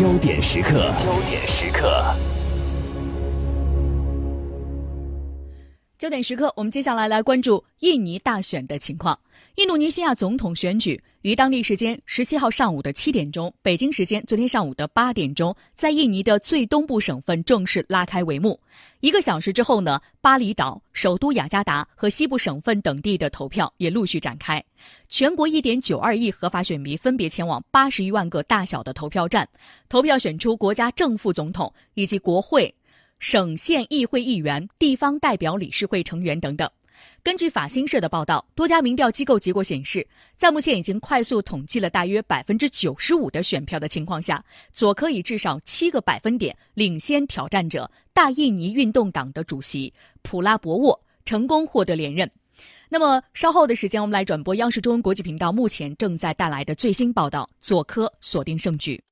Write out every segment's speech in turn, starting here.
焦点时刻，焦点时刻。焦点时刻，我们接下来来关注印尼大选的情况。印度尼西亚总统选举于当地时间十七号上午的七点钟，北京时间昨天上午的八点钟，在印尼的最东部省份正式拉开帷幕。一个小时之后呢，巴厘岛、首都雅加达和西部省份等地的投票也陆续展开。全国一点九二亿合法选民分别前往八十余万个大小的投票站，投票选出国家正副总统以及国会。省县议会议员、地方代表理事会成员等等。根据法新社的报道，多家民调机构结果显示，在目前已经快速统计了大约百分之九十五的选票的情况下，佐科以至少七个百分点领先挑战者大印尼运动党的主席普拉博沃，成功获得连任。那么稍后的时间，我们来转播央视中文国际频道目前正在带来的最新报道：佐科锁定胜局。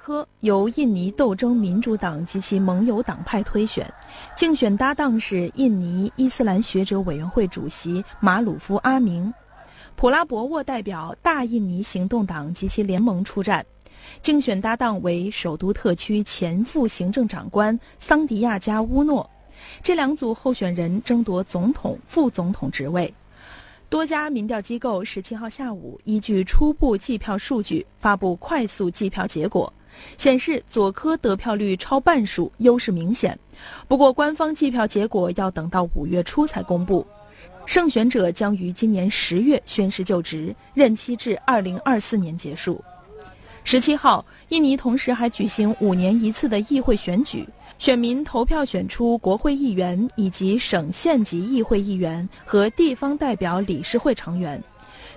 科由印尼斗争民主党及其盟友党派推选，竞选搭档是印尼伊斯兰学者委员会主席马鲁夫阿明。普拉博沃代表大印尼行动党及其联盟出战，竞选搭档为首都特区前副行政长官桑迪亚加乌诺。这两组候选人争夺总统、副总统职位。多家民调机构十七号下午依据初步计票数据发布快速计票结果。显示佐科得票率超半数，优势明显。不过，官方计票结果要等到五月初才公布。胜选者将于今年十月宣誓就职，任期至二零二四年结束。十七号，印尼同时还举行五年一次的议会选举，选民投票选出国会议员以及省县级议会议员和地方代表理事会成员。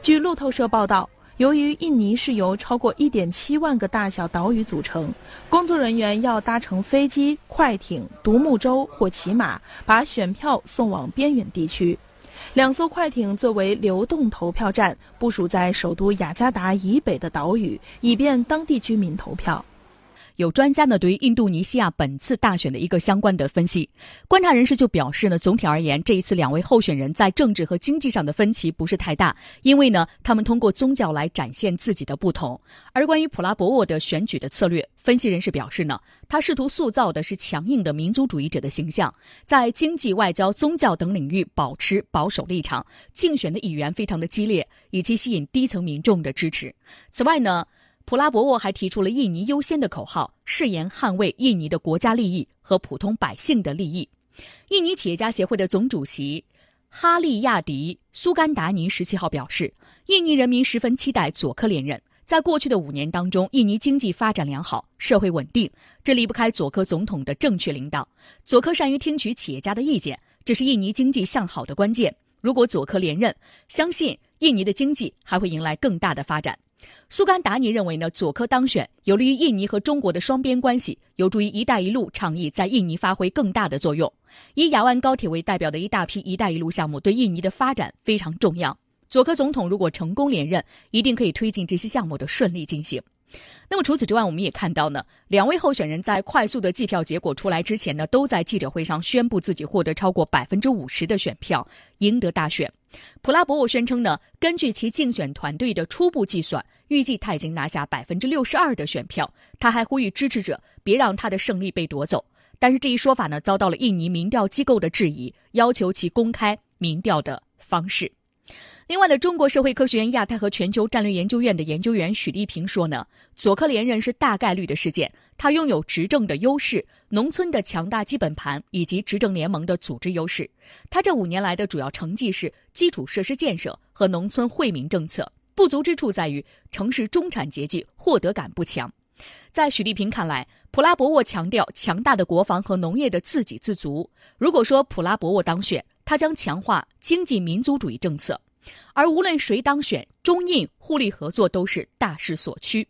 据路透社报道。由于印尼是由超过1.7万个大小岛屿组成，工作人员要搭乘飞机、快艇、独木舟或骑马，把选票送往边远地区。两艘快艇作为流动投票站，部署在首都雅加达以北的岛屿，以便当地居民投票。有专家呢对于印度尼西亚本次大选的一个相关的分析，观察人士就表示呢，总体而言，这一次两位候选人在政治和经济上的分歧不是太大，因为呢，他们通过宗教来展现自己的不同。而关于普拉博沃的选举的策略，分析人士表示呢，他试图塑造的是强硬的民族主义者的形象，在经济、外交、宗教等领域保持保守立场，竞选的语言非常的激烈，以及吸引低层民众的支持。此外呢。普拉博沃还提出了“印尼优先”的口号，誓言捍卫印尼的国家利益和普通百姓的利益。印尼企业家协会的总主席哈利亚迪·苏甘达尼十七号表示，印尼人民十分期待佐科连任。在过去的五年当中，印尼经济发展良好，社会稳定，这离不开佐科总统的正确领导。佐科善于听取企业家的意见，这是印尼经济向好的关键。如果佐科连任，相信印尼的经济还会迎来更大的发展。苏甘达尼认为呢，佐科当选有利于印尼和中国的双边关系，有助于“一带一路”倡议在印尼发挥更大的作用。以雅万高铁为代表的一大批“一带一路”项目对印尼的发展非常重要。佐科总统如果成功连任，一定可以推进这些项目的顺利进行。那么除此之外，我们也看到呢，两位候选人在快速的计票结果出来之前呢，都在记者会上宣布自己获得超过百分之五十的选票，赢得大选。普拉博沃宣称呢，根据其竞选团队的初步计算，预计他已经拿下百分之六十二的选票。他还呼吁支持者别让他的胜利被夺走。但是这一说法呢，遭到了印尼民调机构的质疑，要求其公开民调的方式。另外呢，中国社会科学院亚太和全球战略研究院的研究员许立平说呢，佐科连任是大概率的事件。他拥有执政的优势、农村的强大基本盘以及执政联盟的组织优势。他这五年来的主要成绩是基础设施建设和农村惠民政策，不足之处在于城市中产阶级获得感不强。在许立平看来，普拉博沃强调强大的国防和农业的自给自足。如果说普拉博沃当选，他将强化经济民族主义政策。而无论谁当选，中印互利合作都是大势所趋。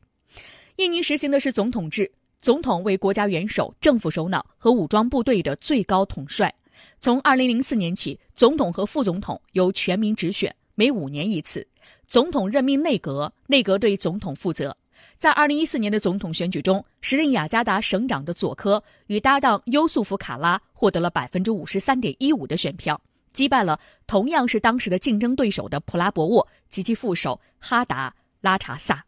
印尼实行的是总统制，总统为国家元首、政府首脑和武装部队的最高统帅。从2004年起，总统和副总统由全民直选，每五年一次。总统任命内阁，内阁对总统负责。在二零一四年的总统选举中，时任雅加达省长的佐科与搭档优素福卡拉获得了百分之五十三点一五的选票。击败了同样是当时的竞争对手的普拉博沃及其副手哈达拉查萨。